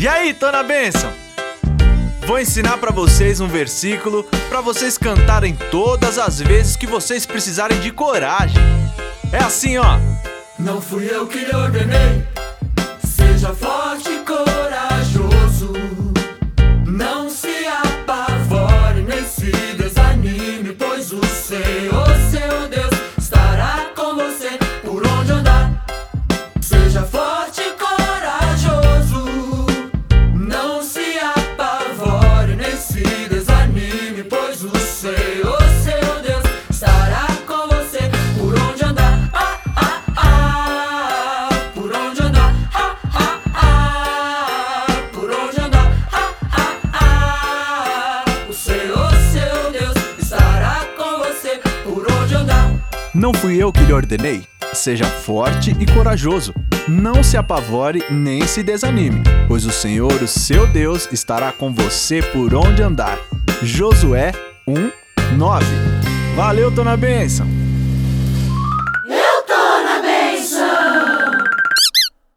E aí, tô na bênção? Vou ensinar para vocês um versículo para vocês cantarem todas as vezes que vocês precisarem de coragem. É assim, ó. Não fui eu que lhe ordenei. Seja forte e corajoso. Não se apavore nem se desanime, pois o Senhor, Não fui eu que lhe ordenei? Seja forte e corajoso. Não se apavore nem se desanime, pois o Senhor, o seu Deus, estará com você por onde andar. Josué 1, 9. Valeu, tô na bênção!